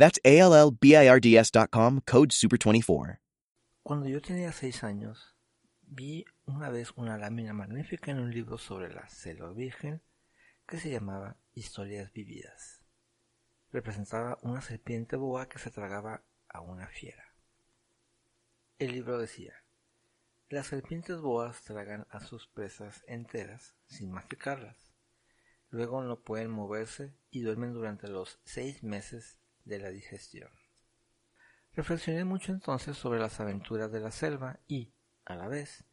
That's A-L-L-B-I-R-D-S.com, code SUPER24. Cuando yo tenía seis años, vi una vez una lámina magnífica en un libro sobre la selva virgen que se llamaba Historias Vividas. Representaba una serpiente boa que se tragaba a una fiera. El libro decía, las serpientes boas tragan a sus presas enteras sin masticarlas. Luego no pueden moverse y duermen durante los seis meses de la digestión. Reflexioné mucho entonces sobre las aventuras de la selva y, a la vez,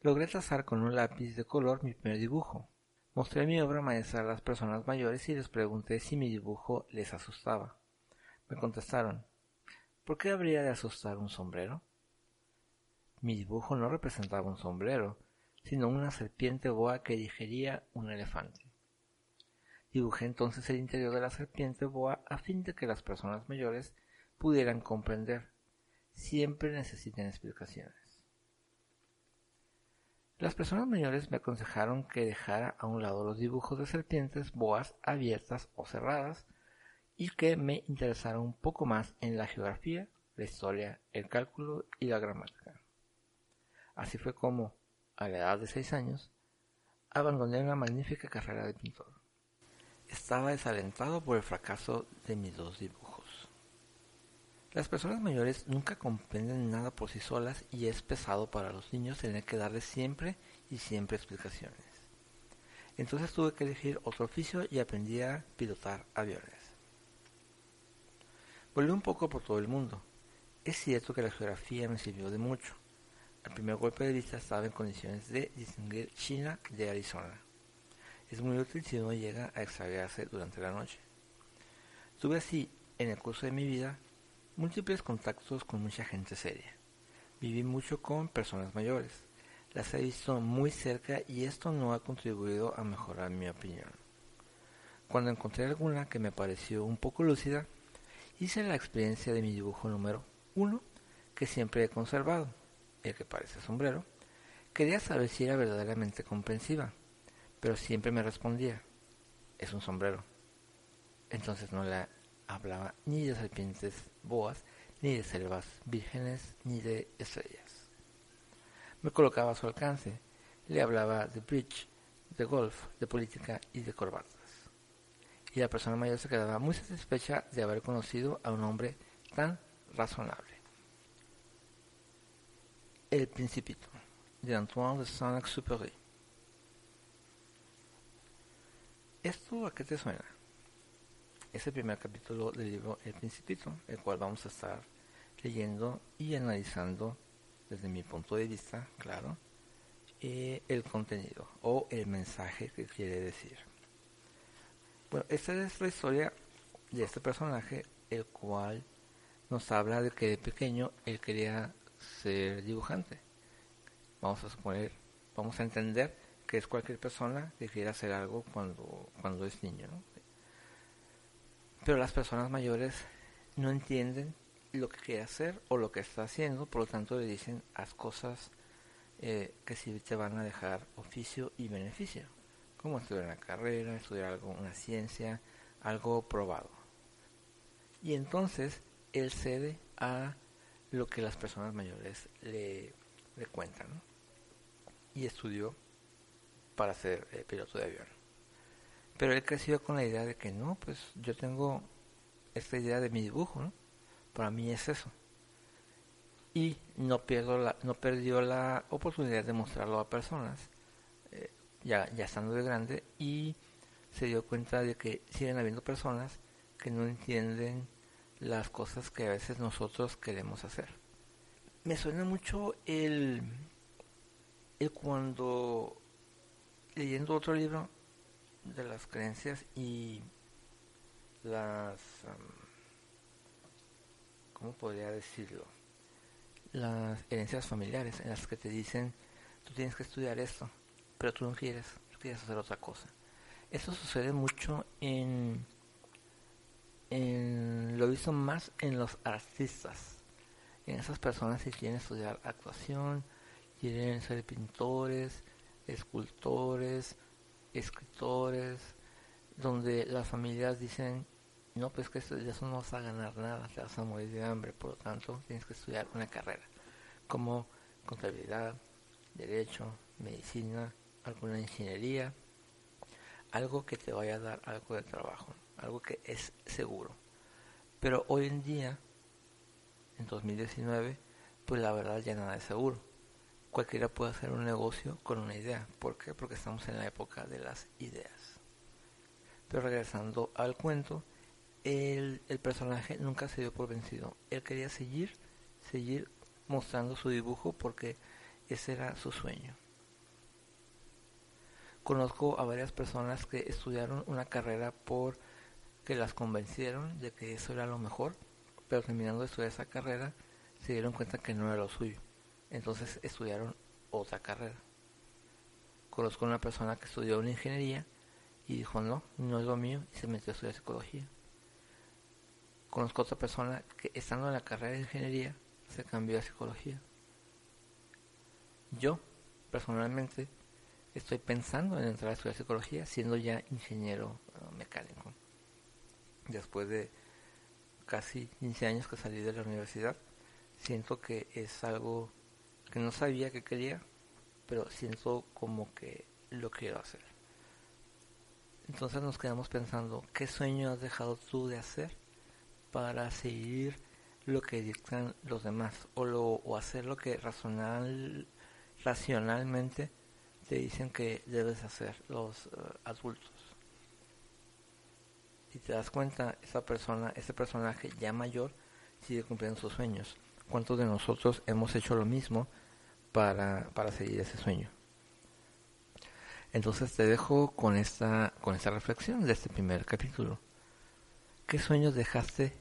logré trazar con un lápiz de color mi primer dibujo. Mostré mi obra maestra a las personas mayores y les pregunté si mi dibujo les asustaba. Me contestaron, ¿por qué habría de asustar un sombrero? Mi dibujo no representaba un sombrero, sino una serpiente boa que digería un elefante. Dibujé entonces el interior de la serpiente boa a fin de que las personas mayores pudieran comprender. Siempre necesitan explicaciones. Las personas mayores me aconsejaron que dejara a un lado los dibujos de serpientes boas abiertas o cerradas y que me interesara un poco más en la geografía, la historia, el cálculo y la gramática. Así fue como, a la edad de seis años, abandoné una magnífica carrera de pintor. Estaba desalentado por el fracaso de mis dos dibujos. Las personas mayores nunca comprenden nada por sí solas y es pesado para los niños tener que darles siempre y siempre explicaciones. Entonces tuve que elegir otro oficio y aprendí a pilotar aviones. Volví un poco por todo el mundo. Es cierto que la geografía me sirvió de mucho. Al primer golpe de vista estaba en condiciones de distinguir China de Arizona. Es muy útil si uno llega a extraviarse durante la noche. Tuve así, en el curso de mi vida, múltiples contactos con mucha gente seria. Viví mucho con personas mayores. Las he visto muy cerca y esto no ha contribuido a mejorar mi opinión. Cuando encontré alguna que me pareció un poco lúcida, hice la experiencia de mi dibujo número uno que siempre he conservado, el que parece sombrero. Quería saber si era verdaderamente comprensiva, pero siempre me respondía, es un sombrero. Entonces no la hablaba ni de serpientes boas, ni de selvas vírgenes, ni de estrellas. Me colocaba a su alcance, le hablaba de bridge, de golf, de política y de corbatas. Y la persona mayor se quedaba muy satisfecha de haber conocido a un hombre tan razonable. El Principito, de Antoine de Saint-Exupéry. ¿Esto a qué te suena? es el primer capítulo del libro El Principito, el cual vamos a estar leyendo y analizando desde mi punto de vista, claro, eh, el contenido o el mensaje que quiere decir. Bueno, esta es la historia de este personaje, el cual nos habla de que de pequeño él quería ser dibujante. Vamos a suponer, vamos a entender que es cualquier persona que quiera hacer algo cuando, cuando es niño. Pero las personas mayores no entienden lo que quiere hacer o lo que está haciendo, por lo tanto le dicen haz cosas eh, que sí te van a dejar oficio y beneficio, como estudiar una carrera, estudiar algo, una ciencia, algo probado. Y entonces él cede a lo que las personas mayores le cuentan. Y estudió para ser eh, piloto de avión. Pero él creció con la idea de que no, pues yo tengo esta idea de mi dibujo, ¿no? Para mí es eso. Y no, pierdo la, no perdió la oportunidad de mostrarlo a personas, eh, ya, ya estando de grande, y se dio cuenta de que siguen habiendo personas que no entienden las cosas que a veces nosotros queremos hacer. Me suena mucho el, el cuando leyendo otro libro de las creencias y las... ¿Cómo podría decirlo? las herencias familiares en las que te dicen, tú tienes que estudiar esto, pero tú no quieres, tú quieres hacer otra cosa. Eso sucede mucho en, en lo visto más en los artistas, en esas personas que quieren estudiar actuación, quieren ser pintores, escultores, escritores, donde las familias dicen, no, pues que eso, no vas a ganar nada, te vas a morir de hambre, por lo tanto tienes que estudiar una carrera, como contabilidad, derecho, medicina, alguna ingeniería, algo que te vaya a dar algo de trabajo, algo que es seguro. Pero hoy en día, en 2019, pues la verdad ya nada es seguro. Cualquiera puede hacer un negocio con una idea. ¿Por qué? Porque estamos en la época de las ideas. Pero regresando al cuento, el, personaje nunca se dio por vencido. Él quería seguir, seguir mostrando su dibujo porque ese era su sueño. Conozco a varias personas que estudiaron una carrera por que las convencieron de que eso era lo mejor, pero terminando de estudiar esa carrera se dieron cuenta que no era lo suyo. Entonces estudiaron otra carrera. Conozco a una persona que estudió una ingeniería y dijo no, no es lo mío y se metió a estudiar psicología. Conozco a otra persona que estando en la carrera de ingeniería se cambió a psicología. Yo, personalmente, estoy pensando en entrar a estudiar psicología siendo ya ingeniero uh, mecánico. Después de casi 15 años que salí de la universidad, siento que es algo que no sabía que quería, pero siento como que lo quiero hacer. Entonces nos quedamos pensando, ¿qué sueño has dejado tú de hacer para seguir lo que dictan los demás o, lo, o hacer lo que racional, racionalmente te dicen que debes hacer los uh, adultos. Y te das cuenta, esa persona, ese personaje ya mayor sigue cumpliendo sus sueños. ¿Cuántos de nosotros hemos hecho lo mismo para, para seguir ese sueño? Entonces te dejo con esta, con esta reflexión de este primer capítulo. ¿Qué sueños dejaste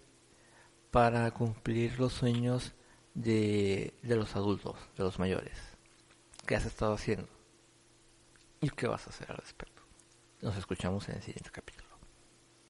para cumplir los sueños de, de los adultos, de los mayores? ¿Qué has estado haciendo? ¿Y qué vas a hacer al respecto? Nos escuchamos en el siguiente capítulo.